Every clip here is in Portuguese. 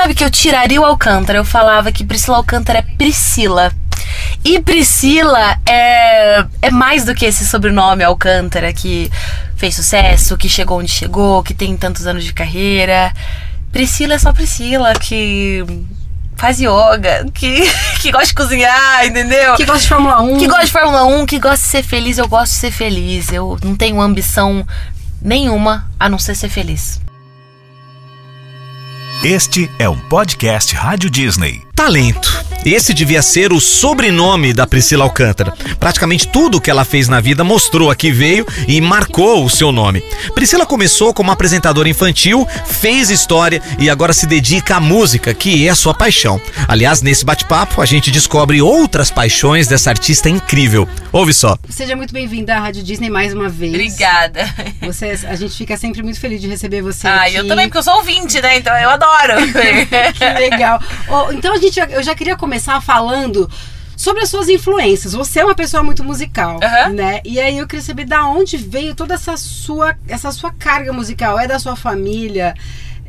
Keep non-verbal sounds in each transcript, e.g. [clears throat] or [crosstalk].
Sabe que eu tiraria o Alcântara. Eu falava que Priscila Alcântara é Priscila. E Priscila é, é mais do que esse sobrenome Alcântara que fez sucesso, que chegou onde chegou, que tem tantos anos de carreira. Priscila é só Priscila, que faz yoga, que, [laughs] que gosta de cozinhar, entendeu? Que gosta de Fórmula 1. Que gosta de Fórmula 1, que gosta de ser feliz. Eu gosto de ser feliz. Eu não tenho ambição nenhuma a não ser ser feliz. Este é um podcast Rádio Disney. Talento. Esse devia ser o sobrenome da Priscila Alcântara. Praticamente tudo que ela fez na vida mostrou a que veio e marcou o seu nome. Priscila começou como apresentadora infantil, fez história e agora se dedica à música, que é a sua paixão. Aliás, nesse bate-papo a gente descobre outras paixões dessa artista incrível. Ouve só. Seja muito bem-vinda à Rádio Disney mais uma vez. Obrigada. Você, a gente fica sempre muito feliz de receber você Ah, aqui. eu também, porque eu sou ouvinte, né? Então eu adoro. [laughs] Que legal. Oh, então a gente, eu já queria começar falando sobre as suas influências. Você é uma pessoa muito musical, Aham. né? E aí eu queria saber da onde veio toda essa sua, essa sua carga musical. É da sua família?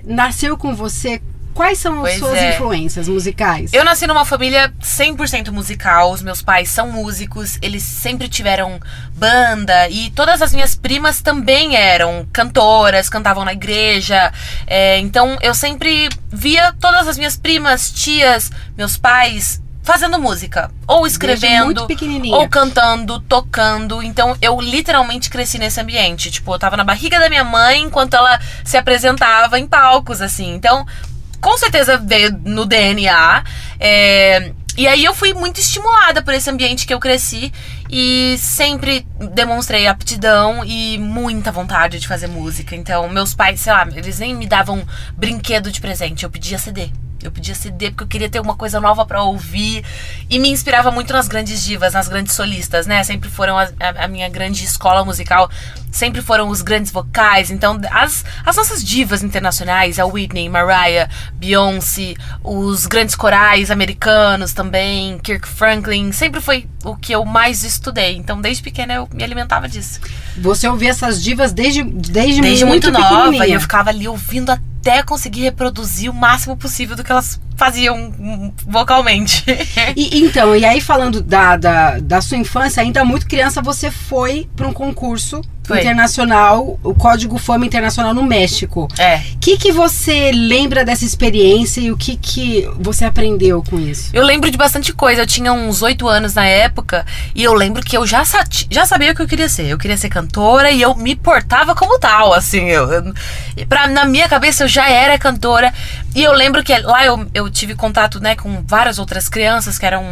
Nasceu com você? Quais são as Pois suas é. influências musicais? Eu nasci numa família 100% musical. Os meus pais são músicos, eles sempre tiveram banda e todas as minhas primas também eram cantoras, cantavam na igreja. É, então eu sempre via todas as minhas primas, tias, meus pais fazendo música, ou escrevendo, ou cantando, tocando. Então eu literalmente cresci nesse ambiente. Tipo, eu tava na barriga da minha mãe enquanto ela se apresentava em palcos, assim. Então, com certeza veio no DNA. é, e aí eu fui muito estimulada por esse ambiente que eu cresci e sempre demonstrei aptidão e muita vontade de fazer música. Então, meus pais, sei lá, eles nem me davam brinquedo de presente, eu pedia CD. Eu pedia CD porque eu queria ter uma coisa nova pra ouvir e me inspirava muito nas grandes divas, nas grandes solistas, né? Sempre foram a, a- minha grande escola musical, sempre foram os grandes vocais. Então, as, as nossas divas internacionais, a Whitney, Mariah, Beyoncé, os grandes corais americanos também, Kirk Franklin, sempre foi o que eu mais estudei. Então, desde pequena eu me alimentava disso. Você ouvia essas divas desde, desde, Desde muito, nova, pequenininha. e eu ficava ali ouvindo até conseguir reproduzir o máximo possível do que elas faziam vocalmente. [laughs] E, então, e aí falando da, da, da sua infância, ainda muito criança, você foi para um concurso Foi. internacional, o Código Fama Internacional no México. é. O que, que você lembra dessa experiência e o que, que você aprendeu com isso? Eu lembro de bastante coisa. Eu tinha uns oito anos na época e eu lembro que eu já, sa- já sabia o que eu queria ser. Eu queria ser cantora e eu me portava como tal, assim. Eu, eu, pra, na minha cabeça eu já era cantora. E eu lembro que lá eu, eu tive contato né, com várias outras crianças que eram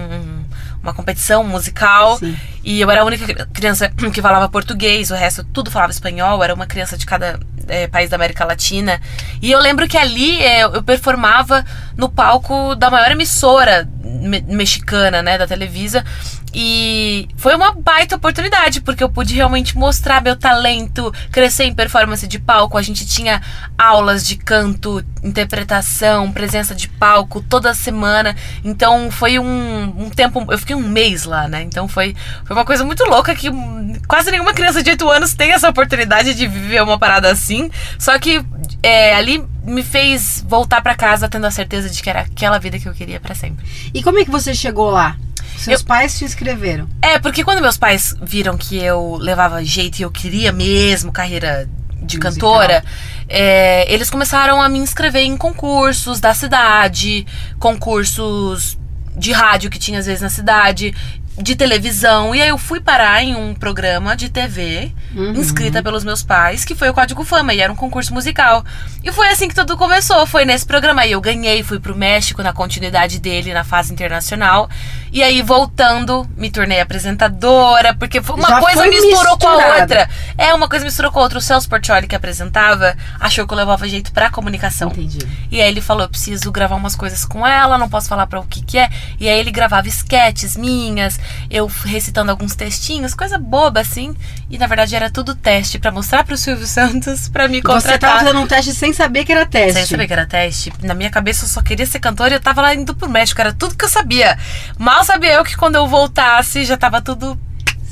uma competição musical. Sim. E eu era a única cri- criança [clears throat] que falava português, o resto tudo falava espanhol, era uma criança de cada eh, país da América Latina. E eu lembro que ali eh, eu performava no palco da maior emissora me- mexicana, né, da Televisa. E foi uma baita oportunidade, porque eu pude realmente mostrar meu talento, crescer em performance de palco. A gente tinha aulas de canto, interpretação, presença de palco toda semana. Então foi um, um tempo. Eu fiquei um mês lá, né? Então foi, foi uma coisa muito louca que quase nenhuma criança de 8 anos tem essa oportunidade de viver uma parada assim. Só que é, ali me fez voltar pra casa tendo a certeza de que era aquela vida que eu queria pra sempre. E como é que você chegou lá? Seus Eu- pais te inscreveram. É, porque quando meus pais viram que eu levava jeito e eu queria mesmo carreira de Musical. cantora, é, eles começaram a me inscrever em concursos da cidade, concursos de rádio que tinha às vezes na cidade, de televisão. E aí eu fui parar em um programa de TV, Uhum. inscrita pelos meus pais, que foi o Código Fama, e era um concurso musical. E foi assim que tudo começou, foi nesse programa. Aí eu ganhei, fui pro México na continuidade dele, na fase internacional. E aí, voltando, me tornei apresentadora, porque foi- uma Já coisa misturou com a outra. É, uma coisa misturou com a outra. O Celso Portioli, que apresentava, achou que eu levava jeito pra comunicação. Entendi. E aí ele falou, eu preciso gravar umas coisas com ela, não posso falar pra o que que é. E aí ele gravava esquetes minhas, eu recitando alguns textinhos, coisa boba assim. E na verdade era tudo teste pra mostrar pro Silvio [laughs] Santos pra me Você tava contratar. fazendo um teste sem saber que era teste. Sem saber que era teste. Na minha cabeça eu só queria ser cantora e eu tava lá indo pro México, era tudo que eu sabia. Mal sabia eu que quando eu voltasse já tava tudo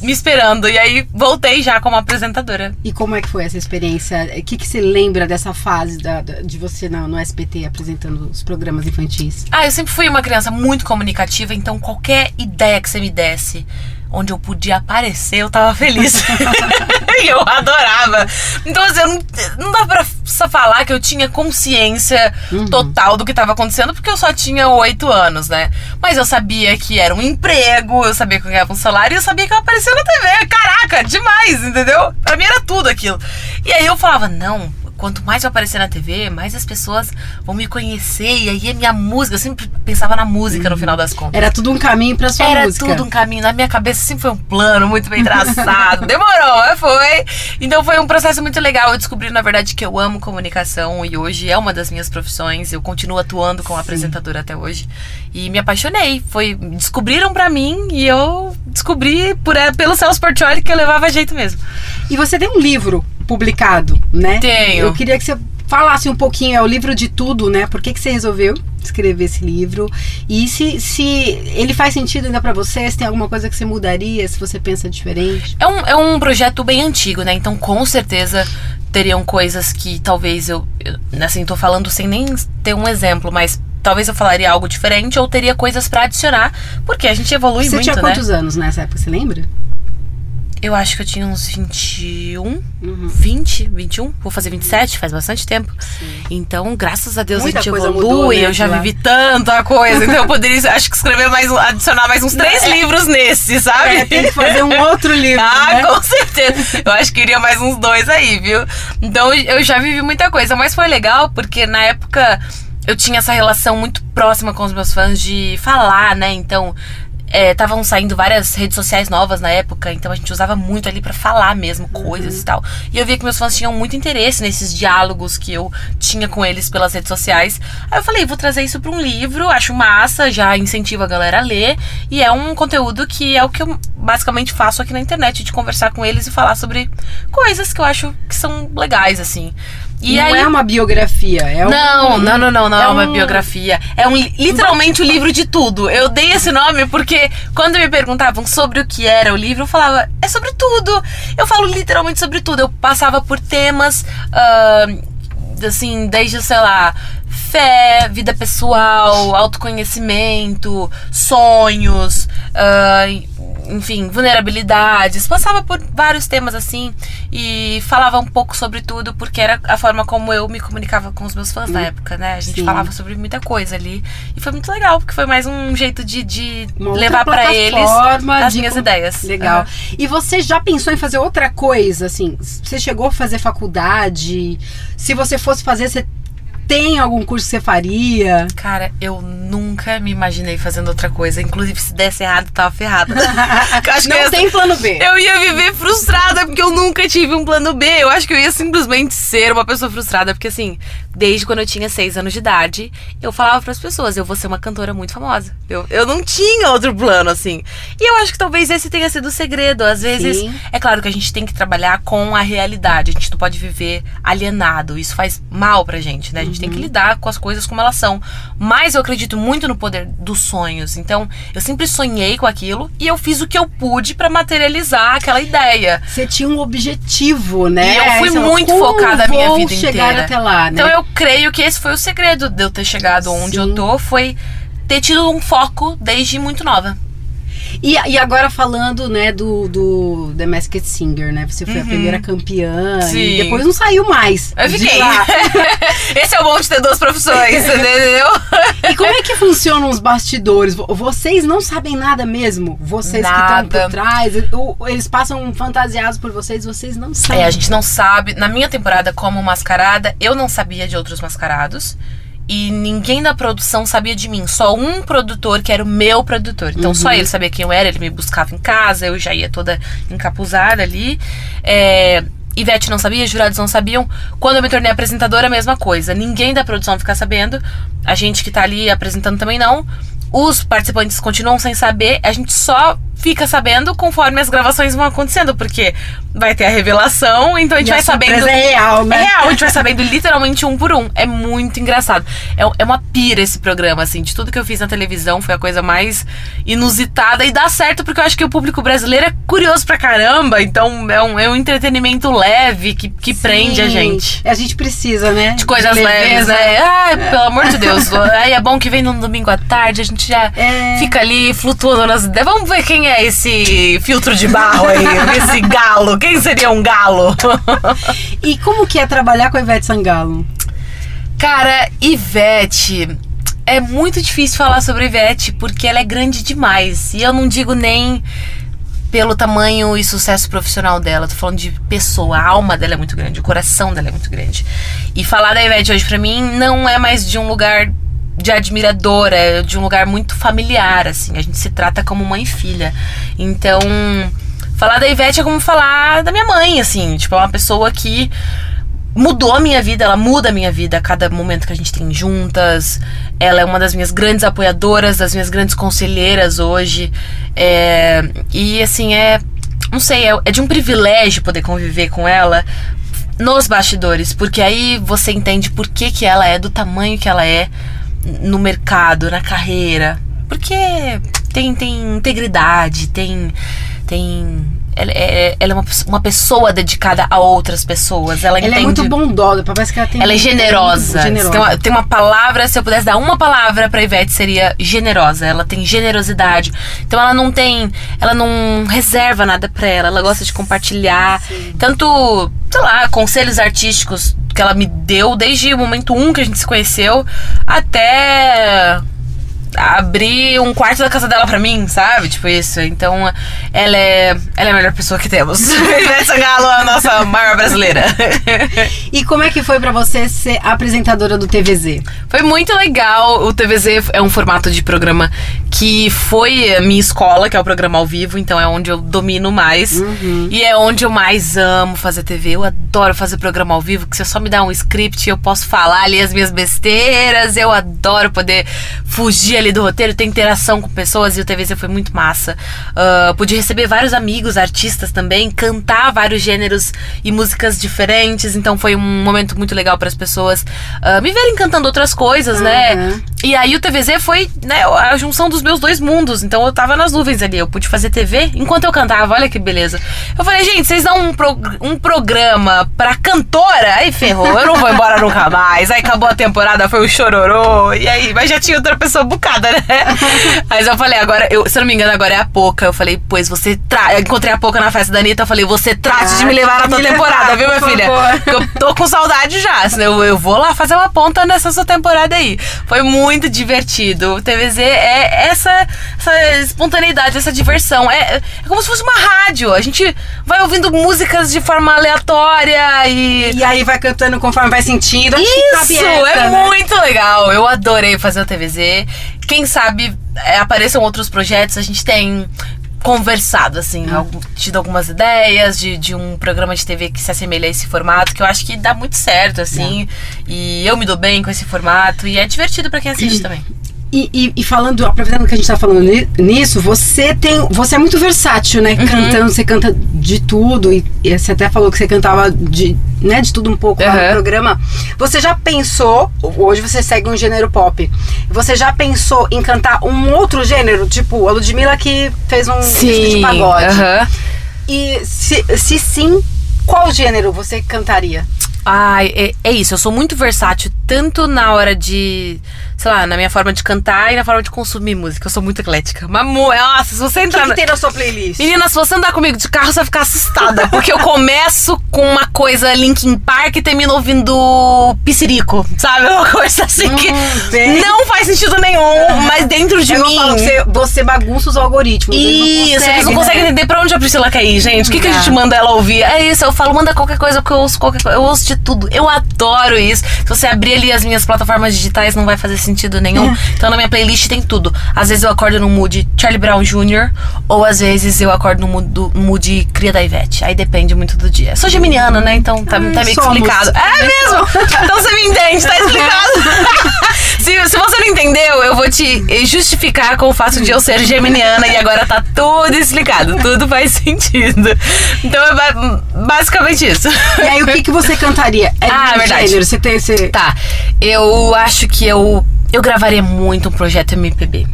me esperando. E aí voltei já como apresentadora. E como é que foi essa experiência? O que, que você lembra dessa fase da- de você no, no SBT apresentando os programas infantis? Ah, eu sempre fui uma criança muito comunicativa, então qualquer ideia que você me desse, onde eu podia aparecer, eu tava feliz. [laughs] e eu adorava. Então, assim, eu não, não dá pra só falar que eu tinha consciência total do que tava acontecendo, porque eu só tinha oito anos, né? Mas eu sabia que era um emprego, eu sabia que eu ganhava um salário e eu sabia que eu aparecia na TV. Caraca, demais, entendeu? Pra mim era tudo aquilo. E aí eu falava, não, quanto mais eu aparecer na TV, mais as pessoas vão me conhecer. E aí é minha música. Eu sempre pensava na música no final das contas. Era tudo um caminho pra sua Era música. tudo um caminho. Na minha cabeça sempre foi um plano muito bem traçado. [laughs] Demorou, mas foi. Então foi um processo muito legal. Eu descobri, na verdade, que eu amo comunicação e hoje é uma das minhas profissões. Eu continuo atuando como apresentadora até hoje. E me apaixonei. Foi, descobriram pra mim e eu descobri por, é, pelo Celso Portioli que eu levava jeito mesmo. E você tem um livro publicado, né? Tenho. Eu queria que você falasse um pouquinho, é o livro de tudo, né? Por que, que você resolveu escrever esse livro? E se, se ele faz sentido ainda pra você, se tem alguma coisa que você mudaria, se você pensa diferente? É um, é um projeto bem antigo, né? Então, com certeza, teriam coisas que talvez eu, eu. Assim, tô falando sem nem ter um exemplo, mas talvez eu falaria algo diferente ou teria coisas pra adicionar, porque a gente evolui você muito, tinha né? quantos anos nessa época, você lembra? Eu acho que eu tinha uns 21, Uhum. 20, 21. Vou fazer 27, faz bastante tempo. Então, graças a Deus Muita a gente coisa evolui. mudou, né, eu já vivi tanta coisa. Então, eu poderia, acho que escrever mais, adicionar mais uns três livros nesse, sabe? É, tem que fazer um outro livro, Ah, né? com certeza. Eu acho que iria mais uns dois aí, viu? Então eu já vivi muita coisa, mas foi legal porque na época eu tinha essa relação muito próxima com os meus fãs de falar, né? Então. Estavam saindo várias redes sociais novas na época, então a gente usava muito ali pra falar mesmo coisas e tal. E eu via que meus fãs tinham muito interesse nesses diálogos que eu tinha com eles pelas redes sociais. Aí eu falei, vou trazer isso pra um livro, acho massa, já incentivo a galera a ler. E é um conteúdo que é o que eu basicamente faço aqui na internet, de conversar com eles e falar sobre coisas que eu acho que são legais, assim. E não aí. é uma biografia, é um... Não, não, não, não, não é, é uma um- biografia. É um, literalmente o livro de tudo. Eu dei esse nome porque quando me perguntavam sobre o que era o livro, eu falava, é sobre tudo. Eu falo literalmente sobre tudo. Eu passava por temas, ah, assim, desde, sei lá, fé, vida pessoal, autoconhecimento, sonhos, ah, enfim, vulnerabilidades. Passava por vários temas assim e falava um pouco sobre tudo porque era a forma como eu me comunicava com os meus fãs na época, né? A gente Sim. falava sobre muita coisa ali e foi muito legal porque foi mais um jeito de, de levar pra eles as minhas com- ideias. Legal. Aham. E você já pensou em fazer outra coisa, assim? Você chegou a fazer faculdade? Se você fosse fazer, você tem algum curso que você faria? Cara, eu nunca me imaginei fazendo outra coisa. Inclusive, se desse errado, tava ferrada. [laughs] Eu acho que Não eu tem plano B. Eu ia viver frustrada porque eu nunca tive um plano B. Eu acho que eu ia simplesmente ser uma pessoa frustrada, porque assim, desde quando eu tinha seis anos de idade, eu falava pras pessoas, eu vou ser uma cantora muito famosa. Eu, eu não tinha outro plano, assim. E eu acho que talvez esse tenha sido o segredo. Às vezes, Sim. é claro que a gente tem que trabalhar com a realidade. A gente não pode viver alienado. Isso faz mal pra gente, né? A gente tem que lidar com as coisas como elas são. Mas eu acredito muito no poder dos sonhos. Então, eu sempre sonhei com aquilo e eu fiz o que eu pude pra materializar aquela ideia. Você tinha um objetivo, né? E eu fui muito "Como focada a minha vida chegar inteira." até lá, né? Então eu creio que esse foi o segredo de eu ter chegado onde Sim. eu tô, foi ter tido um foco desde muito nova. E, e agora falando, né, do, do The Masked Singer, né? Você foi a primeira campeã Sim. e depois não saiu mais. Eu fiquei. [laughs] esse é o bom de ter duas profissões, [laughs] entendeu? E como é que funcionam os bastidores? Vo- Vocês não sabem nada mesmo? Vocês que estão Nada. por trás, eles passam fantasiados por vocês, vocês não sabem. É, a gente não sabe. Na minha temporada como mascarada, eu não sabia de outros mascarados. E ninguém da produção sabia de mim. Só um produtor, que era o meu produtor. Então só ele sabia quem eu era, ele me buscava em casa, eu já ia toda encapuzada ali. É, Ivete não sabia, jurados não sabiam. Quando eu me tornei apresentadora, a mesma coisa. Ninguém da produção fica sabendo. A gente que tá ali apresentando também não. Os participantes continuam sem saber. A gente só fica sabendo conforme as gravações vão acontecendo, porque vai ter a revelação, então a gente E vai a sabendo. é real, né? É real, a gente vai [laughs] sabendo literalmente um por um. É muito engraçado. É, é uma pira esse programa, assim. De tudo que eu fiz na televisão, foi a coisa mais inusitada e dá certo, porque eu acho que o público brasileiro é curioso pra caramba. Então é um, é um entretenimento leve que, que prende a Sim. gente. A gente precisa, né? De coisas leves, né? Ai, pelo amor de Deus. [laughs] Aí é bom que vem no domingo à tarde, a gente já É. fica ali flutuando nas ideias. Vamos ver quem é esse filtro de barro aí, [laughs] esse galo. Quem seria um galo? E como que é trabalhar com a Ivete Sangalo? Cara, Ivete. É muito difícil falar sobre Ivete porque ela é grande demais. E eu não digo nem pelo tamanho e sucesso profissional dela. Tô falando de pessoa. A alma dela é muito grande, o coração dela é muito grande. E falar da Ivete hoje pra mim não é mais de um lugar de admiradora, é de um lugar muito familiar, assim. A gente se trata como mãe e filha. Então, falar da Ivete é como falar da minha mãe, assim. Tipo, é uma pessoa que mudou a minha vida, ela muda a minha vida a cada momento que a gente tem juntas. Ela é uma das minhas grandes apoiadoras, das minhas grandes conselheiras hoje. É, e assim, é. Não sei, é, é de um privilégio poder conviver com ela nos bastidores, porque aí você entende por que, que ela é do tamanho que ela é no mercado, na carreira. Porque tem, tem integridade, tem. tem ela é, ela é uma, uma pessoa dedicada a outras pessoas. Ela, Ela entende. é muito bondosa, parece que ela tem Ela é generosa. generosa. Tem, uma, tem uma palavra, se eu pudesse dar uma palavra pra Ivete, seria generosa. Ela tem generosidade. Então ela não tem. Ela não reserva nada pra ela. Ela gosta de compartilhar. Tanto, sei lá, conselhos artísticos que ela me deu desde o momento um que a gente se conheceu até abrir um quarto da casa dela pra mim, sabe? Tipo isso. Então, ela é, ela é a melhor pessoa que temos. [laughs] Ivete Sangalo é a nossa maior brasileira. [laughs] E como é que foi pra você ser apresentadora do TVZ? Foi muito legal. O TVZ é um formato de programa que foi a minha escola, que é o programa ao vivo, então é onde eu domino mais. E é onde eu mais amo fazer TV. Eu adoro fazer programa ao vivo, que você só me dá um script e eu posso falar ali as minhas besteiras. Eu adoro poder fugir ali do roteiro, ter interação com pessoas e o TVZ foi muito massa. Ah, pude receber vários amigos, artistas também, cantar vários gêneros e músicas diferentes, então foi um momento muito legal para as pessoas ah, me verem cantando outras coisas, né? E aí o TVZ foi né, a junção dos meus dois mundos, então eu tava nas nuvens ali, eu pude fazer TV enquanto eu cantava, olha que beleza. Eu falei, gente, vocês dão um, pro- um programa pra cantora? Aí ferrou, eu não vou embora nunca mais. Aí acabou a temporada, foi o chororô, e aí, mas já tinha outra pessoa bucada, né? [laughs] Mas eu falei, agora, eu, se eu não me engano, agora é a Poca. Eu falei, pois você. Eu encontrei a Poca na festa da Anitta, eu falei, você trate de me levar na tua temporada, levar, viu, minha filha? favor. Eu tô com saudade já. Eu, eu vou lá fazer uma ponta nessa sua temporada aí. Foi muito divertido. O TVZ é essa, essa espontaneidade, essa diversão. É, é como se fosse uma rádio. A gente vai ouvindo músicas de forma aleatória e. E aí vai cantando conforme vai sentindo. Isso, essa, é né? muito legal. Eu adorei fazer o TVZ. Quem sabe é, apareçam outros projetos, a gente tem conversado, assim, Hum. algum- tido algumas ideias de, de um programa de TV que se assemelha a esse formato, que eu acho que dá muito certo, assim. E eu me dou bem com esse formato. E é divertido pra quem assiste também. E, e- e falando, aproveitando que a gente tá falando ni- nisso, você tem. Você é muito versátil, né? Uhum. Cantando, você canta de tudo. E, e você até falou que você cantava de, né, de tudo um pouco lá no Uhum. programa. Você já pensou, hoje você segue um gênero pop. Você já pensou em cantar um outro gênero? Tipo, a Ludmilla que fez um disco de pagode. aham. E se, se sim, qual gênero você cantaria? Ai, é, é isso. Eu sou muito versátil, tanto na hora de. Sei lá, na minha forma de cantar e na forma de consumir música. Eu sou muito eclética. Mas, nossa, se você O que, entrar. que na- tem na sua playlist? Menina, se você andar comigo de carro, você vai ficar assustada. Porque eu começo com uma coisa Linkin Park e termino ouvindo Piscirico. Sabe? Uma coisa assim que Hum, não faz sentido nenhum, mas dentro de Eu mim. falo que você, você bagunça os algoritmos. Isso, eles não conseguem né? entender pra onde a Priscila quer ir, gente. O que, que a gente manda ela ouvir? É isso, eu falo, manda qualquer coisa que eu ouço qualquer coisa. Eu ouço de tudo. Eu adoro isso. Se você abrir ali as minhas plataformas digitais, não vai fazer sentido nenhum. É. Então na minha playlist tem tudo. Às vezes eu acordo no mood Charlie Brown Jr., ou às vezes eu acordo no mood, do- mood Cria da Ivete. Aí depende muito do dia. Sou geminiana, né? Então tá, tá meio que somos. explicado. É mesmo? Então você me entende, tá explicado. [laughs] se, se você não entendeu, eu vou te justificar com o fato de eu ser geminiana e agora tá tudo explicado, tudo faz sentido. Então é ba- basicamente isso. E aí, o que, que você cantaria? É Ah, de verdade. gênero, Você tem. Você... Tá, eu acho que eu, eu gravaria muito um projeto MPB.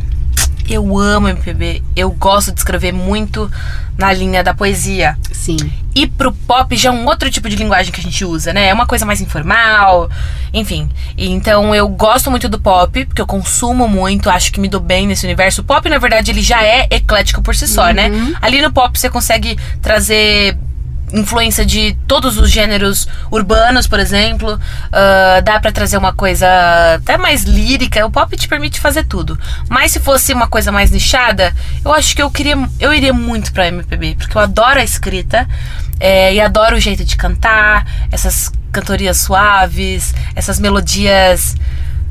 Eu amo MPB, eu gosto de escrever muito na linha da poesia. Sim. E pro pop já é um outro tipo de linguagem que a gente usa, né? É uma coisa mais informal, enfim. Então eu gosto muito do pop, porque eu consumo muito, acho que me dou bem nesse universo. O pop, na verdade, ele já é eclético por si só, né? Ali no pop você consegue trazer influência de todos os gêneros urbanos, por exemplo. Ah, dá pra trazer uma coisa até mais lírica. O pop te permite fazer tudo. Mas se fosse uma coisa mais nichada, eu acho que eu queria, eu iria muito pra MPB, porque eu adoro a escrita é, e adoro o jeito de cantar, essas cantorias suaves, essas melodias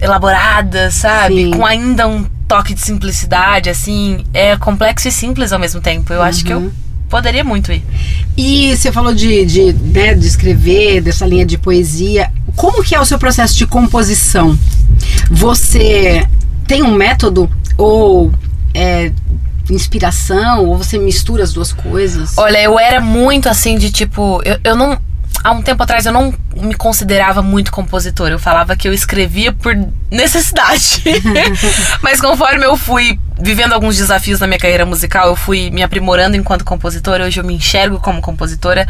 elaboradas, sabe? Sim. Com ainda um toque de simplicidade, assim, é complexo e simples ao mesmo tempo. Eu acho que eu poderia muito ir. E você falou de, de, né, de escrever, dessa linha de poesia. Como que é o seu processo de composição? Você tem um método ou é inspiração ou você mistura as duas coisas? Olha, eu era muito assim de tipo. Eu, eu não. Há um tempo atrás eu não me considerava muito compositora. Eu falava que eu escrevia por necessidade. [laughs] Mas conforme eu fui vivendo alguns desafios na minha carreira musical, eu fui me aprimorando enquanto compositora. Hoje eu me enxergo como compositora.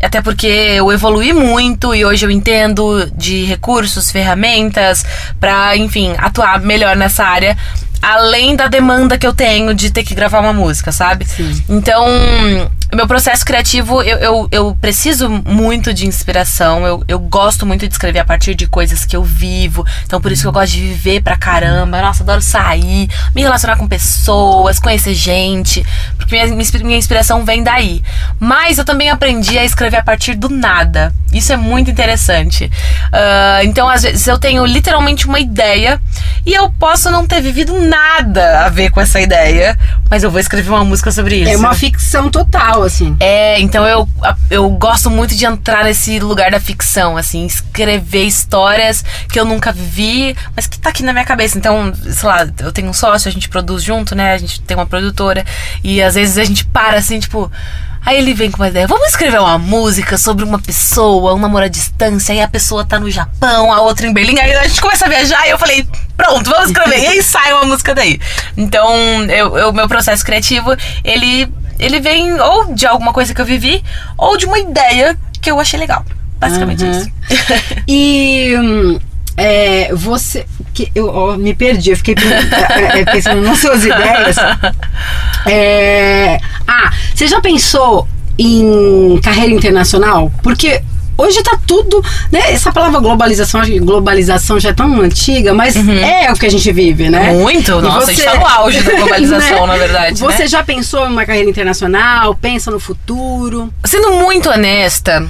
Até porque eu evolui muito e hoje eu entendo de recursos, ferramentas pra, enfim, atuar melhor nessa área. Além da demanda que eu tenho de ter que gravar uma música, sabe? Sim. Então, meu processo criativo, eu, eu, eu preciso muito de inspiração. Eu, eu gosto muito de escrever a partir de coisas que eu vivo. Então, por isso que eu gosto de viver pra caramba. Nossa, adoro sair, me relacionar com pessoas, conhecer gente. Porque minha, minha inspiração vem daí. Mas eu também aprendi a escrever a partir do nada. Isso é muito interessante. Ah, então, às vezes, eu tenho literalmente uma ideia e eu posso não ter vivido nada a ver com essa ideia, mas eu vou escrever uma música sobre isso. É uma ficção total, assim. É, então eu, eu gosto muito de entrar nesse lugar da ficção, assim, escrever histórias que eu nunca vivi, mas que tá aqui na minha cabeça. Então, sei lá, eu tenho um sócio, a gente produz junto, né? A gente tem uma produtora, e às vezes a gente para assim, tipo. Aí ele vem com uma ideia, vamos escrever uma música sobre uma pessoa, um namoro à distância, aí a pessoa tá no Japão, a outra em Berlim, aí a gente começa a viajar e eu falei, pronto, vamos escrever. e aí sai uma música daí. Então, o meu processo criativo, ele, ele vem ou de alguma coisa que eu vivi, ou de uma ideia que eu achei legal. Basicamente Uhum. isso. [laughs] E hum, é, você. Que, eu me perdi, eu fiquei [laughs] é, é, pensando nas suas ideias. [laughs] É, ah, você já pensou em carreira internacional? Porque. Hoje tá tudo, né? Essa palavra globalização, acho que globalização já é tão antiga, mas é o que a gente vive, né? Muito, E nossa, a gente tá no auge da [laughs] globalização, na verdade, Você né? já pensou em uma carreira internacional? Pensa no futuro? Sendo muito honesta,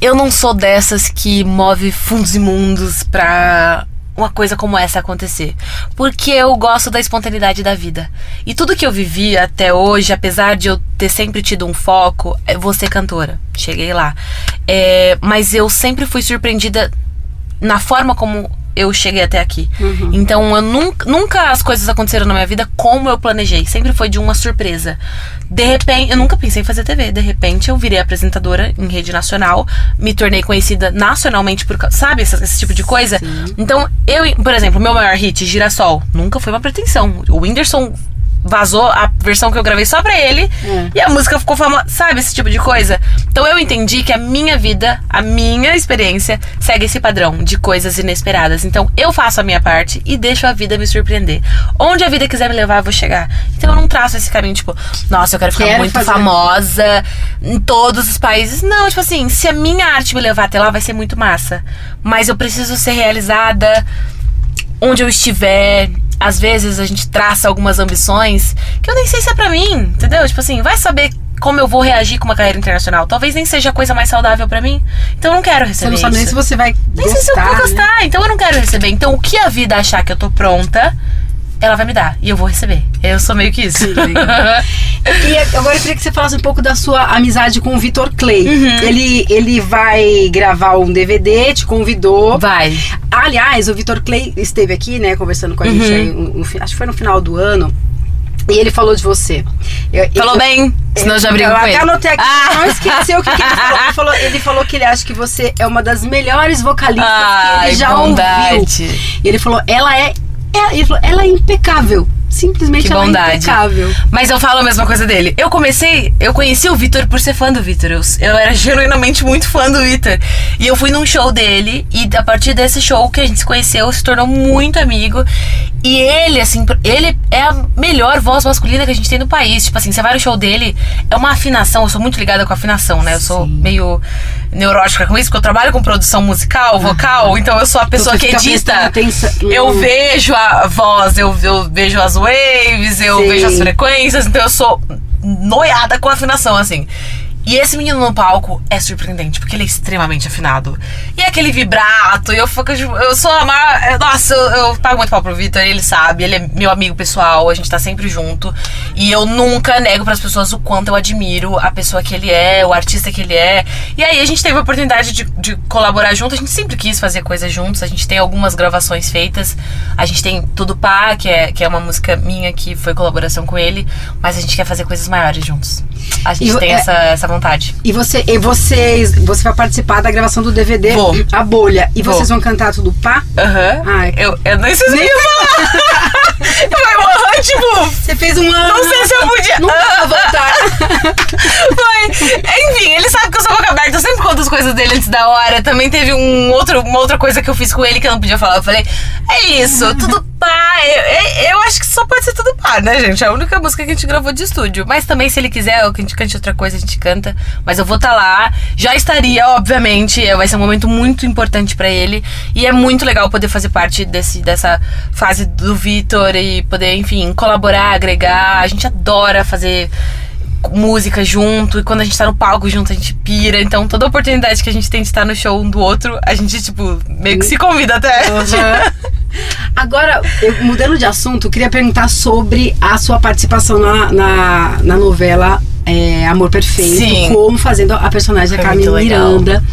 eu não sou dessas que move fundos imundos pra uma coisa como essa acontecer. Porque eu gosto da espontaneidade da vida. E tudo que eu vivi até hoje, apesar de eu ter sempre tido um foco, é vou ser cantora. Cheguei lá. É, mas eu sempre fui surpreendida na forma como eu cheguei até aqui. Então, eu nunca, nunca as coisas aconteceram na minha vida como eu planejei. Sempre foi de uma surpresa. De repente, eu nunca pensei em fazer TV. De repente, eu virei apresentadora em rede nacional, me tornei conhecida nacionalmente por, sabe, esse, esse tipo de coisa. Então, eu, por exemplo, meu maior hit, Girassol, nunca foi uma pretensão. O Whindersson vazou a versão que eu gravei só pra ele É. e a música ficou famosa, sabe, esse tipo de coisa. Então eu entendi que a minha vida, a minha experiência segue esse padrão de coisas inesperadas. Então eu faço a minha parte e deixo a vida me surpreender. Onde a vida quiser me levar, eu vou chegar. Então eu não traço esse caminho tipo, nossa, eu quero ficar Quero muito fazer. famosa em todos os países. Não, tipo assim, se a minha arte me levar até lá, vai ser muito massa. Mas eu preciso ser realizada onde eu estiver. Às vezes a gente traça algumas ambições que eu nem sei se é pra mim, entendeu? Tipo assim, vai saber como eu vou reagir com uma carreira internacional. Talvez nem seja a coisa mais saudável pra mim. Então eu não quero Você receber não sabe nem isso. se você vai Nem gostar, sei se eu vou né? gostar, então eu não quero receber. Então o que a vida achar que eu tô pronta, ela vai me dar. E eu vou receber. Eu sou meio que isso. [laughs] E agora eu queria que você falasse um pouco da sua amizade com o Vitor Clay. Uhum. Ele, ele vai gravar um DVD, te convidou. Vai. Aliás, o Vitor Clay esteve aqui, né, conversando com a Uhum. gente aí, fi- acho que foi no final do ano. E ele falou de você. Eu- Falou eu- bem, senão eu já brigo eu com ele. anotei aqui, Ah. não esqueci o que, que ele falou. Ele falou. Ele falou que ele acha que você é uma das melhores vocalistas que Ai, ele já bondade. ouviu. E ele falou, ela é, é- ele falou, ela é impecável. Simplesmente Que ela bondade. é impecável. Mas eu falo a mesma coisa dele. Eu comecei, eu conheci o Vitor por ser fã do Vitor. Eu, eu era [laughs] genuinamente muito fã do Vitor. E eu fui num show dele, e a partir desse show que a gente se conheceu, se tornou muito amigo. E ele, assim, ele é a melhor voz masculina que a gente tem no país. Tipo assim, você vai no show dele, é uma afinação. Eu sou muito ligada com afinação, né? Eu sou Sim. meio neurótica com isso, porque eu trabalho com produção musical, vocal, então eu sou a pessoa você que edita. Eu vejo a voz, eu, eu vejo as waves, eu Sim. vejo as frequências, então eu sou noiada com afinação, assim. E esse menino no palco é surpreendente, porque ele é extremamente afinado. E aquele vibrato, e eu fico, tipo, eu sou a maior. Nossa, eu, eu pago muito pau pro Vitor, ele sabe, ele é meu amigo pessoal, a gente tá sempre junto. E eu nunca nego pras pessoas o quanto eu admiro a pessoa que ele é, o artista que ele é. E aí a gente teve a oportunidade de, de colaborar junto, a gente sempre quis fazer coisas juntos, a gente tem algumas gravações feitas. A gente tem Tudo Pá, que é, que é uma música minha que foi colaboração com ele, mas a gente quer fazer coisas maiores juntos. A gente E tem é- essa, essa vontade. E você, e vocês, você vai participar da gravação do DVD Vou. A Bolha. E Vou. vocês vão cantar tudo pá? Aham. Ai. Eu, eu nem sei se eu falar. [laughs] Vai, morrer, tipo. Você fez um ano. Não sei se eu podia. Nunca Ah, voltar. [laughs] Foi. Enfim, ele sabe que eu sou boca aberta. Eu sempre conto as coisas dele antes da hora. Também teve um outro, uma outra coisa que eu fiz com ele que eu não podia falar. Eu falei, é isso, tudo pá. Eu, eu, eu acho que só pode ser tudo pá, né, gente? É a única música que a gente gravou de estúdio. Mas também, se ele quiser, que a gente cante outra coisa, a gente canta. Mas eu vou estar lá. Já estaria, obviamente. Vai ser um momento muito importante pra ele. E é muito legal poder fazer parte desse, dessa fase do Vitor e poder, enfim, colaborar, agregar. A gente adora fazer música junto e quando a gente tá no palco junto a gente pira. Então toda oportunidade que a gente tem de estar no show um do outro, a gente, tipo, meio que se convida até. [laughs] Agora, eu- mudando de assunto, eu queria perguntar sobre a sua participação na, na, na novela é, Amor Perfeito, Sim. como fazendo a personagem da Foi Carmen legal. Miranda.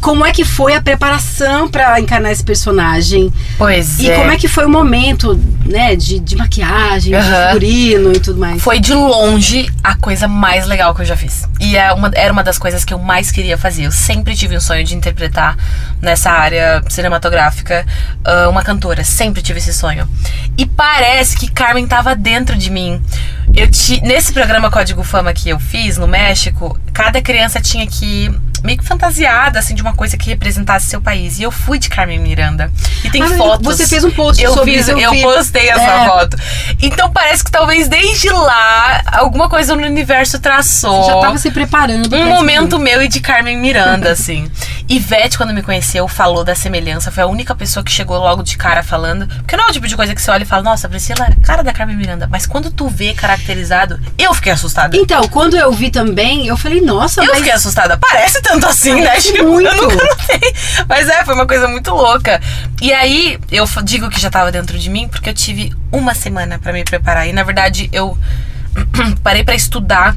Como é que foi a preparação pra encarnar esse personagem? Pois E como é que foi o momento, né, de, de maquiagem, de Aham. figurino e tudo mais? Foi de longe a coisa mais legal que eu já fiz. E é uma, era uma das coisas que eu mais queria fazer. Eu sempre tive um sonho de interpretar nessa área cinematográfica ah, uma cantora. Sempre tive esse sonho. E parece que Carmen tava dentro de mim. Eu ti, nesse programa Código Fama que eu fiz no México, cada criança tinha que meio que fantasiada assim de uma coisa que representasse seu país. E eu fui de Carmen Miranda. E tem Ah, fotos. você fez um post eu sobre fiz, isso, eu eu postei essa É. foto. Então parece que talvez desde lá alguma coisa no universo traçou. Você já tava se preparando Um momento meu e de Carmen Miranda, [laughs] assim. Ivete, quando me conheceu, falou da semelhança. Foi a única pessoa que chegou logo de cara falando. Porque não é o tipo de coisa que você olha e fala, nossa, a Priscila é cara da Carmen Miranda. Mas quando tu vê caracterizado, eu fiquei assustada. Então, quando eu vi também, eu falei, nossa, Eu mas fiquei assustada. Parece tanto assim, né? Parece Tipo, muito. Eu nunca notei. Mas é, foi uma coisa muito louca. E aí, eu digo que já tava dentro de mim, porque eu tive uma semana pra me preparar. E na verdade, eu [clears throat] parei pra estudar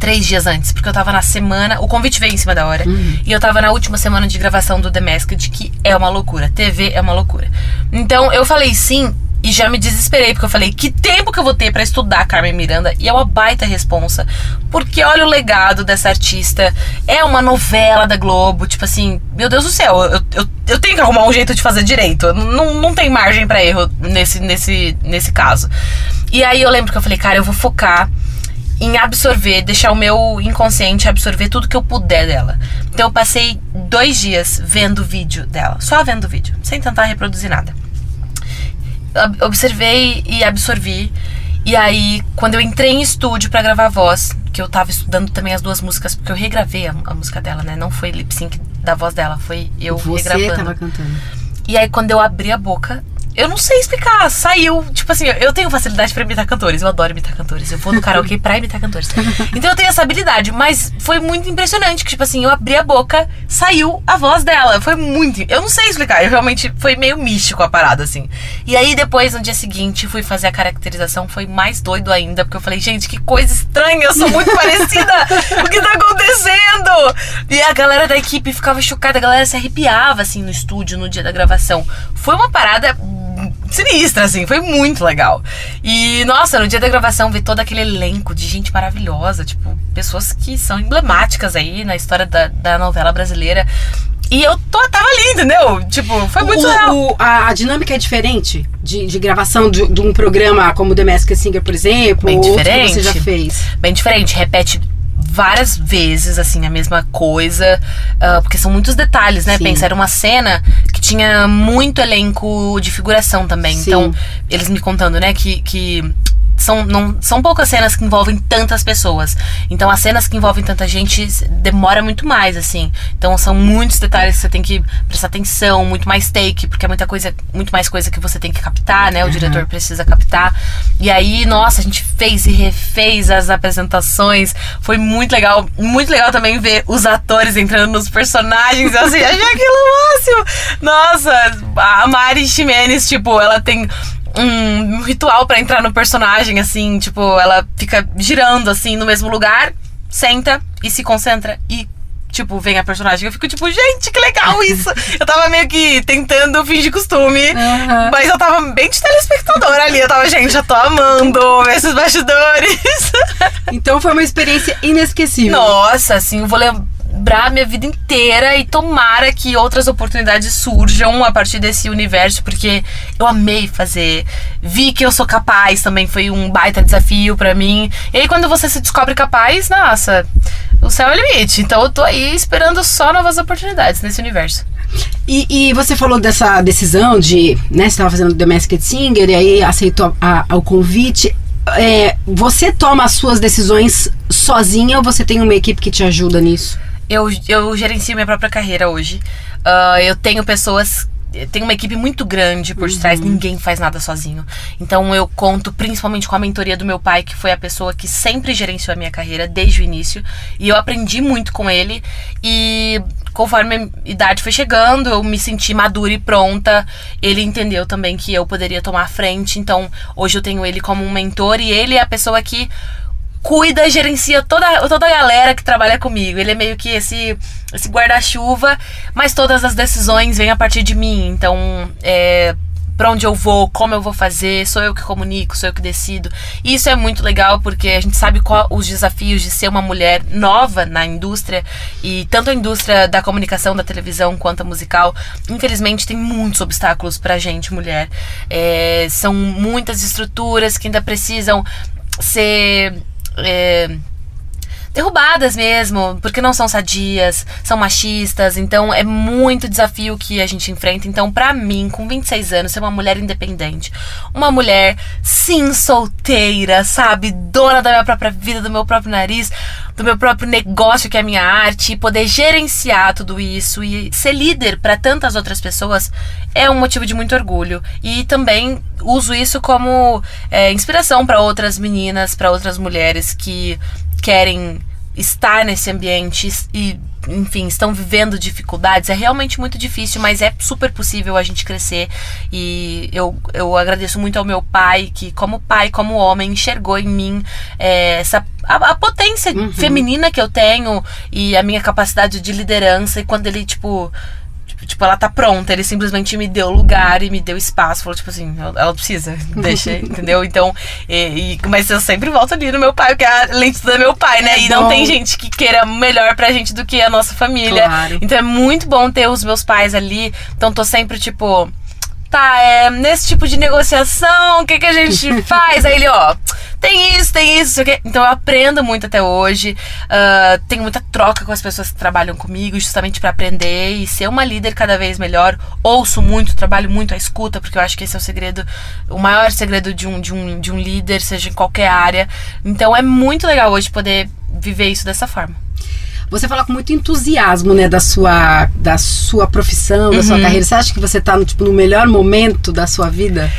três dias antes, porque eu tava na semana. O convite veio em cima da hora. E eu tava na última semana de gravação do The Masked, que é uma loucura. TV é uma loucura. Então eu falei sim. E já me desesperei, porque eu falei, que tempo que eu vou ter pra estudar Carmen Miranda? E é uma baita responsa. Porque olha o legado dessa artista. É uma novela da Globo, tipo assim, meu Deus do céu, eu, eu, eu tenho que arrumar um jeito de fazer direito. Não, não tem margem pra erro nesse, nesse, nesse caso. E aí eu lembro que eu falei, cara, eu vou focar em absorver, deixar o meu inconsciente absorver tudo que eu puder dela. Então eu passei dois dias vendo vídeo dela, só vendo vídeo, sem tentar reproduzir nada. Ob- Observei e absorvi. E aí, quando eu entrei em estúdio pra gravar a voz, que eu tava estudando também as duas músicas, porque eu regravei a, a música dela, né? Não foi lip sync da voz dela, foi eu você regravando. tava cantando. E aí, quando eu abri a boca, eu não sei explicar, saiu. Tipo assim, eu tenho facilidade pra imitar cantores, eu adoro imitar cantores. Eu vou no karaokê pra imitar cantores. Então eu tenho essa habilidade, mas foi muito impressionante que, tipo assim, eu abri a boca, saiu a voz dela. Foi muito. Eu não sei explicar, eu realmente. Foi meio místico a parada, assim. E aí depois, no dia seguinte, fui fazer a caracterização, foi mais doido ainda, porque eu falei, gente, que coisa estranha, eu sou muito [laughs] parecida. O que tá acontecendo? E a galera da equipe ficava chocada, a galera se arrepiava, assim, no estúdio, no dia da gravação. Foi uma parada sinistra, assim, foi muito legal. E, nossa, no dia da gravação, ver todo aquele elenco de gente maravilhosa, tipo, pessoas que são emblemáticas aí na história da, da novela brasileira. E eu tô, tava ali, entendeu? Tipo, foi muito O- legal. o- a, a dinâmica é diferente de, de gravação de, de um programa como The Masked Singer, por exemplo? Bem diferente. que você já fez? Bem diferente, repete várias vezes, assim, a mesma coisa, ah, porque são muitos detalhes, né? Sim. Pensa, era uma cena que tinha muito elenco de figuração também. Sim. Então, eles me contando, né, que. que são, não, são poucas cenas que envolvem tantas pessoas. Então, as cenas que envolvem tanta gente demora muito mais, assim. Então, são muitos detalhes que você tem que prestar atenção, muito mais take, porque é muita coisa, muito mais coisa que você tem que captar, né? O diretor precisa captar. E aí, nossa, a gente fez e refez as apresentações. Foi muito legal. Muito legal também ver os atores entrando nos personagens. Assim, [laughs] achei aquilo máximo. Nossa, a Mari Ximenes, tipo, ela tem um ritual pra entrar no personagem, assim, tipo, ela fica girando assim no mesmo lugar, senta e se concentra e. Tipo, vem a personagem. Eu fico tipo, gente, que legal isso! [laughs] Eu tava meio que tentando fingir costume, Aham. mas eu tava bem de telespectador ali. Eu tava, gente, já tô amando ver esses bastidores. Então foi uma experiência inesquecível. Nossa, assim, eu vou lembrar minha vida inteira e tomara que outras oportunidades surjam a partir desse universo, porque eu amei fazer. Vi que eu sou capaz, também foi um baita desafio pra mim. E aí, quando você se descobre capaz, nossa, o céu é o limite. Então eu tô aí esperando só novas oportunidades nesse universo. E, e você falou dessa decisão de, né, você estava fazendo The Masked Singer e aí aceitou a- a- o convite. É, você toma as suas decisões sozinha ou você tem uma equipe que te ajuda nisso? Eu, eu gerencio minha própria carreira hoje. Ah, eu tenho pessoas. Tenho uma equipe muito grande por trás, ninguém faz nada sozinho. Então eu conto principalmente com a mentoria do meu pai, que foi a pessoa que sempre gerenciou a minha carreira desde o início. E eu aprendi muito com ele. E conforme a idade foi chegando, eu me senti madura e pronta. Ele entendeu também que eu poderia tomar a frente. Então hoje eu tenho ele como um mentor e ele é a pessoa que cuida, gerencia toda, toda a galera que trabalha comigo. Ele é meio que esse, esse guarda-chuva, mas todas as decisões vêm a partir de mim. Então, é, para onde eu vou, como eu vou fazer, sou eu que comunico, sou eu que decido. E isso é muito legal porque a gente sabe qual os desafios de ser uma mulher nova na indústria e tanto a indústria da comunicação, da televisão quanto a musical, infelizmente tem muitos obstáculos pra gente, mulher. É, são muitas estruturas que ainda precisam ser é, derrubadas mesmo, porque não são sadias, são machistas, então é muito desafio que a gente enfrenta. Então, pra mim, com 26 anos, ser uma mulher independente, uma mulher sim solteira, sabe, dona da minha própria vida, do meu próprio nariz, do meu próprio negócio que é a minha arte, e poder gerenciar tudo isso e ser líder para tantas outras pessoas é um motivo de muito orgulho. E também uso isso como é, inspiração para outras meninas, para outras mulheres que querem estar nesse ambiente e, enfim, estão vivendo dificuldades. É realmente muito difícil, mas é super possível a gente crescer. E eu, eu agradeço muito ao meu pai, que, como pai, como homem, enxergou em mim é, essa. A, a potência feminina que eu tenho e a minha capacidade de liderança. E quando ele, tipo, Tipo, ela tá pronta, ele simplesmente me deu lugar e me deu espaço. Falou, tipo assim, ela- precisa, [laughs] deixa, [laughs] entendeu? Então, e, e- mas eu sempre volto ali no meu pai, porque a lente é meu pai, né? E não bom. tem gente que queira melhor pra gente do que a nossa família. Claro. Então é muito bom ter os meus pais ali. Então tô sempre, tipo. Tá, é, nesse tipo de negociação, o que, que a gente [laughs] faz? Aí ele, ó, tem isso, tem isso, sei o quê. Então eu aprendo muito até hoje. ah, tenho muita troca com as pessoas que trabalham comigo, justamente pra aprender e ser uma líder cada vez melhor. Ouço muito, trabalho muito a escuta, porque eu acho que esse é o segredo, o maior segredo de um, de um, de um líder, seja em qualquer área. Então é muito legal hoje poder viver isso dessa forma. Você fala com muito entusiasmo, né, da sua, da sua profissão, da Uhum. sua carreira. Você acha que você tá no, tipo, no melhor momento da sua vida?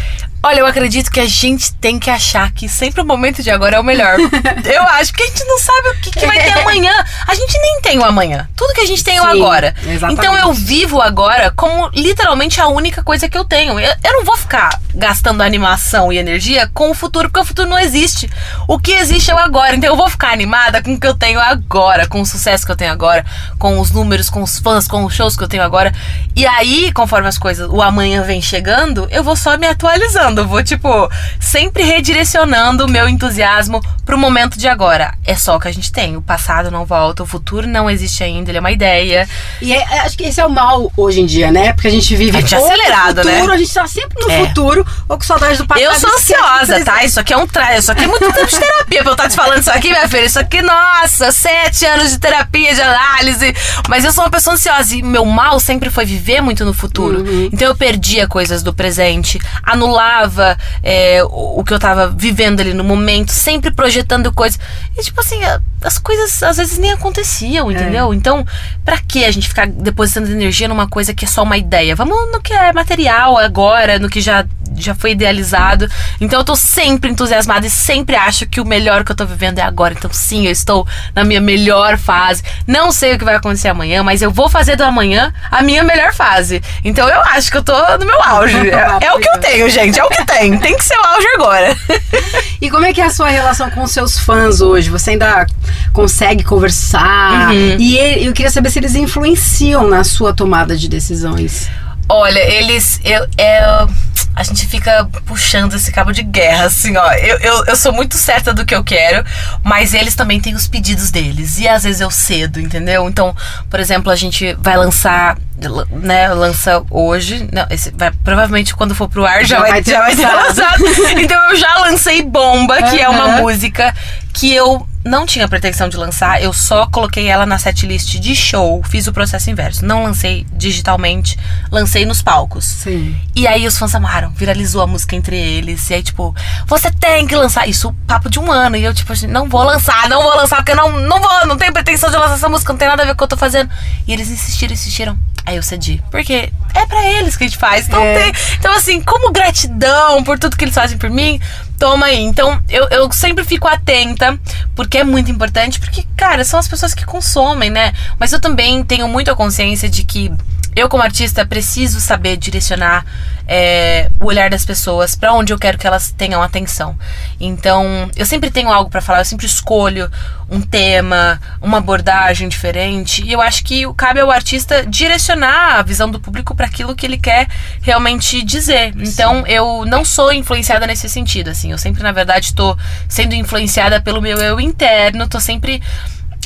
Olha, eu acredito que a gente tem que achar que sempre o momento de agora é o melhor. [laughs] eu acho que a gente não sabe o que, que vai ter amanhã. A gente nem tem o amanhã. Tudo que a gente tem é o agora. exatamente. Então eu vivo agora como literalmente a única coisa que eu tenho. Eu, eu não vou ficar gastando animação e energia com o futuro, porque o futuro não existe. O que existe é o agora. Então eu vou ficar animada com o que eu tenho agora, com o sucesso que eu tenho agora, com os números, com os fãs, com os shows que eu tenho agora. E aí, conforme as coisas, o amanhã vem chegando, eu vou só me atualizando. Eu vou, tipo, sempre redirecionando o meu entusiasmo pro momento de agora. É só o que a gente tem. O passado não volta, o futuro não existe ainda, ele é uma ideia. E é- é- acho que esse é o mal hoje em dia, né? Porque a gente vive A gente é no acelerado, né? futuro, A gente tá sempre no É. futuro, ou com saudade do passado. Eu sou ansiosa, tá? Isso aqui é um tra... Isso aqui é muito tempo de terapia pra eu estar te falando isso aqui, minha filha. Isso aqui, nossa, sete anos de terapia, de análise. Mas eu sou uma pessoa ansiosa e meu mal sempre foi viver muito no futuro. Então eu perdia coisas do presente, é, o, o que eu tava vivendo ali no momento, sempre projetando coisas. E tipo assim, a- as coisas às vezes nem aconteciam, entendeu? Então, pra que a gente ficar depositando energia numa coisa que é só uma ideia? Vamos no que é material agora, no que já já foi idealizado. Então eu tô sempre entusiasmada e sempre acho que o melhor que eu tô vivendo é agora. Então sim, eu estou na minha melhor fase. Não sei o que vai acontecer amanhã, mas eu vou fazer do amanhã a minha melhor fase. Então eu acho que eu tô no meu auge. [laughs] É, é o que eu tenho, gente. É o que tem. Tem que ser o auge agora. [laughs] E como é que é a sua relação com os seus fãs hoje? Você ainda consegue conversar? Uhum. E eu queria saber se eles influenciam na sua tomada de decisões. Olha, eles. Eu, eu- a gente fica puxando esse cabo de guerra, assim, ó. Eu, eu, eu sou muito certa do que eu quero, mas eles também têm os pedidos deles. E às vezes eu cedo, entendeu? Então, por exemplo, a gente vai lançar, né? Lança hoje. Não, esse vai, provavelmente quando for pro ar já, Já vai, vai ter já vai ter lançado. [laughs] Então eu já lancei Bomba, que é uma música que eu não tinha pretensão de lançar, eu só coloquei ela na setlist de show, fiz o processo inverso. Não lancei digitalmente, lancei nos palcos. Sim. E aí os fãs amaram, viralizou a música entre eles. E aí, tipo, você tem que lançar. Isso, papo de um ano. E eu, tipo, assim, não vou lançar, não vou lançar, porque eu não, não vou, não tenho pretensão de lançar essa música, não tem nada a ver com o que eu tô fazendo. E eles insistiram, insistiram. Aí eu cedi. Porque é pra eles que a gente faz. Então, É. tem, então assim, como gratidão por tudo que eles fazem por mim, toma aí. Então, eu, eu sempre fico atenta, porque é muito importante, porque, cara, são as pessoas que consomem, né? Mas eu também tenho muito a consciência de que eu, como artista, preciso saber direcionar é, o olhar das pessoas pra onde eu quero que elas tenham atenção. Então, eu sempre tenho algo pra falar, eu sempre escolho um tema, uma abordagem diferente. E eu acho que cabe ao artista direcionar a visão do público pra aquilo que ele quer realmente dizer. Então, eu não sou influenciada nesse sentido, assim. Eu sempre, na verdade, tô sendo influenciada pelo meu eu interno, tô sempre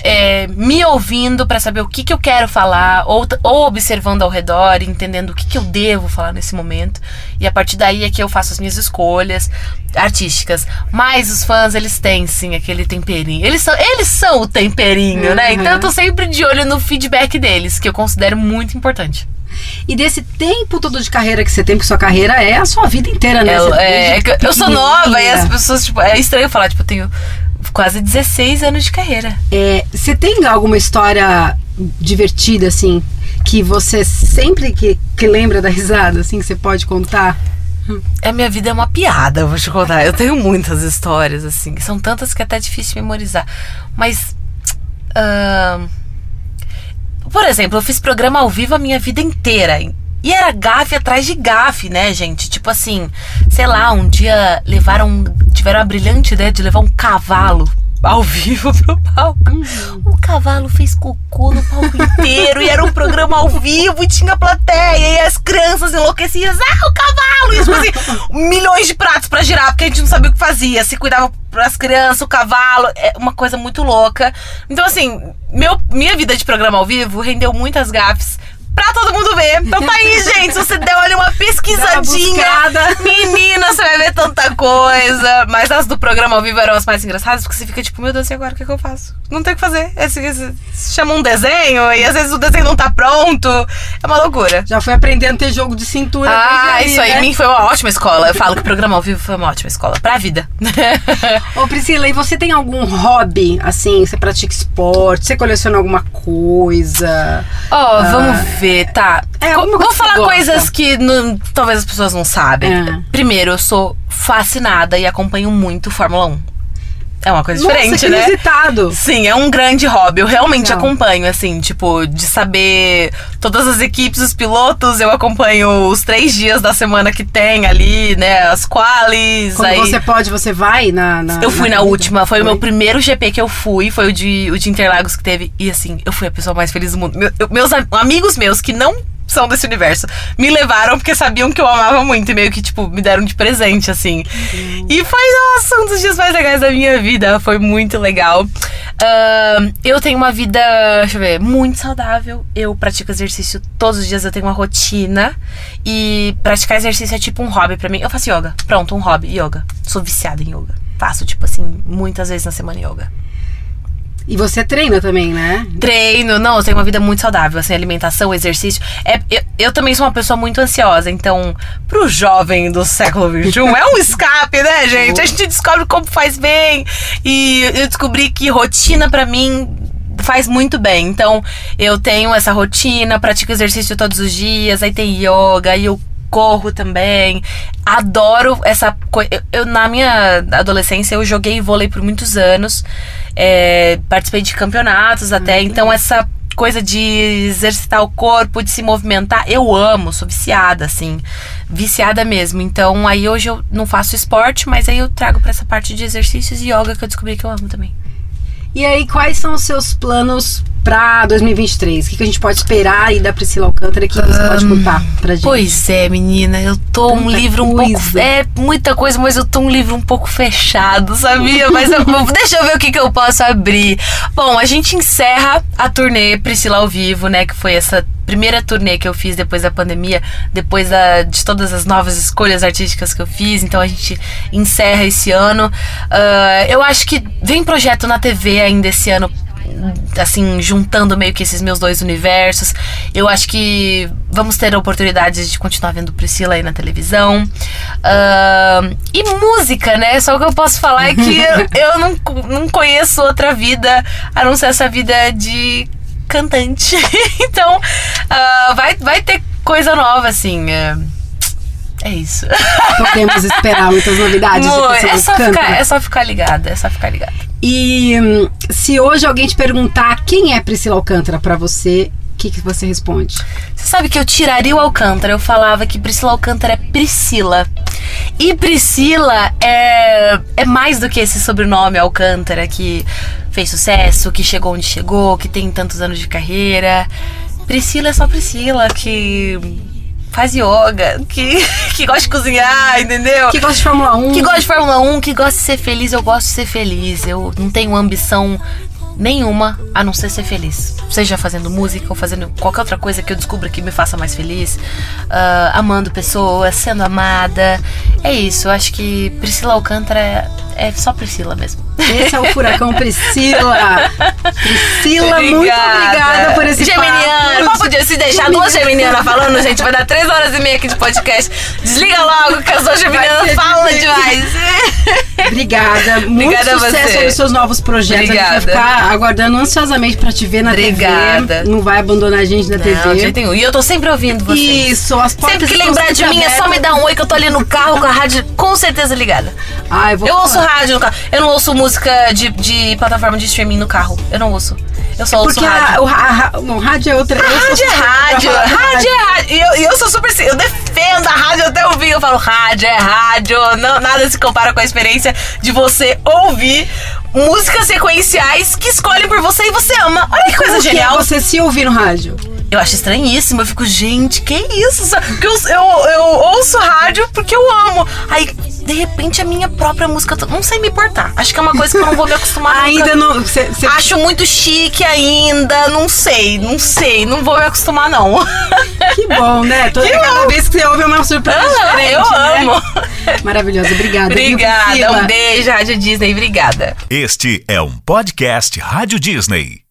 é, me ouvindo pra saber o que, que eu quero falar, ou, ou observando ao redor, entendendo o que, que eu devo falar nesse momento. E a partir daí é que eu faço as minhas escolhas artísticas. Mas os fãs, eles têm sim aquele temperinho. Eles são, eles são o temperinho, né? Então eu tô sempre de olho no feedback deles, que eu considero muito importante. E desse tempo todo de carreira que você tem, porque sua carreira é a sua vida inteira, né? É, é, é eu sou nova e as pessoas, tipo, é estranho falar, tipo, eu tenho quase 16 anos de carreira. É, você tem alguma história divertida, assim, que você sempre que, que lembra da risada, assim, que você pode contar? A minha vida é uma piada, eu vou te contar. Eu tenho muitas histórias, assim. São tantas que é até difícil memorizar. Mas. ahn, por exemplo, eu fiz programa ao vivo a minha vida inteira. E era gafe atrás de gafe, né, gente? Tipo assim, sei lá, um dia levaram. Tiveram a brilhante ideia de levar um cavalo ao vivo pro palco. O cavalo fez cocô no palco inteiro e era um programa ao vivo e tinha plateia e as crianças enlouquecidas. Ah, o cavalo! E tipo assim, milhões de pratos pra girar porque a gente não sabia o que fazia. Se cuidava pras crianças, o cavalo. É uma coisa muito louca. Então, assim, meu, minha vida de programa ao vivo rendeu muitas gafes. Pra todo mundo ver. Então tá aí, [laughs] gente. Se você der olha uma pesquisadinha. buscada. Menina, você vai ver tanta coisa. Mas as do programa ao vivo eram as mais engraçadas, porque você fica tipo, meu Deus, e agora o que, que eu faço? Não tem o que fazer. Esse, esse, chama um desenho e às vezes o desenho não tá pronto. É uma loucura. Já foi aprendendo a ter jogo de cintura. Ah, desde isso aí, né? mim foi uma ótima escola. Eu falo que o programa ao vivo foi uma ótima escola. Pra vida. [laughs] Ô Priscila, e você tem algum hobby, assim, você pratica esporte, você coleciona alguma coisa? Ó, vamos ver, tá. É, Vou falar gosta. coisas que não- talvez as pessoas não sabem. É. Primeiro, eu sou fascinada e acompanho muito Fórmula 1. É uma coisa Nossa, diferente, que né? inusitado. Sim, é um grande hobby. Eu realmente Legal. acompanho, assim, tipo, de saber todas as equipes, os pilotos. Eu acompanho os três dias da semana que tem ali, né? As qualis. Quando aí... você pode, você vai na. na Eu fui na, corrida? última, foi, o meu Foi? primeiro GP que eu fui, foi o de, o de Interlagos que teve. E assim, eu fui a pessoa mais feliz do mundo. Meu- eu- meus am- amigos meus que não são desse universo me levaram porque sabiam que eu amava muito e meio que, tipo, me deram de presente, assim. E foi, nossa, um dos dias mais legais da minha vida. Foi muito legal. Ahn, eu tenho uma vida, deixa eu ver, muito saudável. Eu pratico exercício todos os dias, eu tenho uma rotina. E praticar exercício é tipo um hobby pra mim. Eu faço yoga. Pronto, um hobby, yoga. Sou viciada em yoga. Faço, tipo assim, muitas vezes na semana yoga. E você treina também, né? Treino, não, eu tenho uma vida muito saudável, assim, alimentação, exercício. É, eu, eu também sou uma pessoa muito ansiosa, então, pro jovem do século XXI, é um escape, né, gente? A gente descobre como faz bem. E eu descobri que rotina pra mim faz muito bem. Então, eu tenho essa rotina, pratico exercício todos os dias, aí tem yoga, e eu corro também. Adoro essa coisa. Eu, eu, na minha adolescência, eu joguei vôlei por muitos anos. é, participei de campeonatos até. Então, essa coisa de exercitar o corpo, de se movimentar, eu amo, sou viciada, assim. Viciada mesmo. Então, aí hoje eu não faço esporte, mas aí eu trago pra essa parte de exercícios e yoga que eu descobri que eu amo também. E aí, quais são os seus planos pra 2023? O que, que a gente pode esperar aí da Priscila Alcântara que você pode contar pra gente? Pois é, menina, eu tô um Tanta livro um pouco. coisa. É muita coisa, mas eu tô um livro um pouco fechado, sabia? Mas eu- deixa eu ver o que, que eu posso abrir. Bom, a gente encerra a turnê Priscila ao vivo, né? Que foi essa primeira turnê que eu fiz depois da pandemia, depois da- de todas as novas escolhas artísticas que eu fiz. Então a gente encerra esse ano. Ah, eu acho que vem projeto na TV ainda esse ano assim, juntando meio que esses meus dois universos. Eu acho que vamos ter oportunidades de continuar vendo Priscila aí na televisão. Ahn, e música, né? Só o que eu posso falar é que [laughs] eu, eu não, não conheço outra vida a não ser essa vida de cantante. [laughs] então, ah, vai, vai ter coisa nova, assim. é, é isso. Podemos esperar muitas novidades da Amor, é, só ficar, é só ficar ligada, é só ficar ligada. E hum, se hoje alguém te perguntar quem é Priscila Alcântara pra você, o que, que você responde? Você sabe que eu tiraria o Alcântara, eu falava que Priscila Alcântara é Priscila. E Priscila é, é mais do que esse sobrenome Alcântara que fez sucesso, que chegou onde chegou, que tem tantos anos de carreira. Priscila é só Priscila, que faz yoga, que, [laughs] que gosta de cozinhar, entendeu? Que gosta de Fórmula 1? Que gosta de Fórmula 1, que gosta de ser feliz, eu gosto de ser feliz. Eu não tenho ambição nenhuma a não ser ser feliz. Seja fazendo música ou fazendo qualquer outra coisa que eu descubra que me faça mais feliz. Ah, amando pessoas, sendo amada. É isso, eu acho que Priscila Alcântara é, é só Priscila mesmo. Esse é o Furacão Priscila. [laughs] Priscila, muito obrigada por esse Geminiana, papo. Se deixar duas geminianas falando, gente, vai dar três horas e meia aqui de podcast. Desliga logo que as duas geminianas ser falam difícil. demais. Obrigada. Muito Obrigada a sucesso você. nos seus novos projetos. A gente vai Obrigada. ficar aguardando ansiosamente pra te ver na Obrigada. TV. Não vai abandonar a gente na Não, TV. nenhum. E eu tô sempre ouvindo vocês. Isso, as portas Sempre que lembrar de mim, é só me dar um oi que eu tô ali no carro com a rádio com certeza ligada. Ah, eu vou Eu ouço rádio no carro. Eu não ouço música de, de plataforma de streaming no carro. Eu não ouço. Eu só ouço Porque a, rádio. o, a, a, não, rádio é outra. Rádio é rádio, falar da rádio é rádio. E eu, eu sou super. Eu defendo a rádio até ouvir. Eu falo, rádio é rádio. Não, nada se compara com a experiência de você ouvir músicas sequenciais que escolhem por você e você ama. Olha que coisa Como que é genial. você se ouvir no rádio? Eu acho estranhíssimo. Eu fico, gente, que isso? Porque eu, eu, eu ouço rádio porque eu amo. Aí de repente a minha própria música. Não sei me portar. Acho que é uma coisa que eu não vou me acostumar [laughs] Ainda nunca. não. Cê, cê- Acho muito chique ainda, não sei, não sei, não vou me acostumar não. [laughs] Que bom, né? Toda, cada vez que você ouve é uma surpresa Ah, diferente. eu né? amo. [laughs] Maravilhosa, obrigada. Obrigada, um beijo, Rádio Disney, obrigada. Este é um podcast Rádio Disney.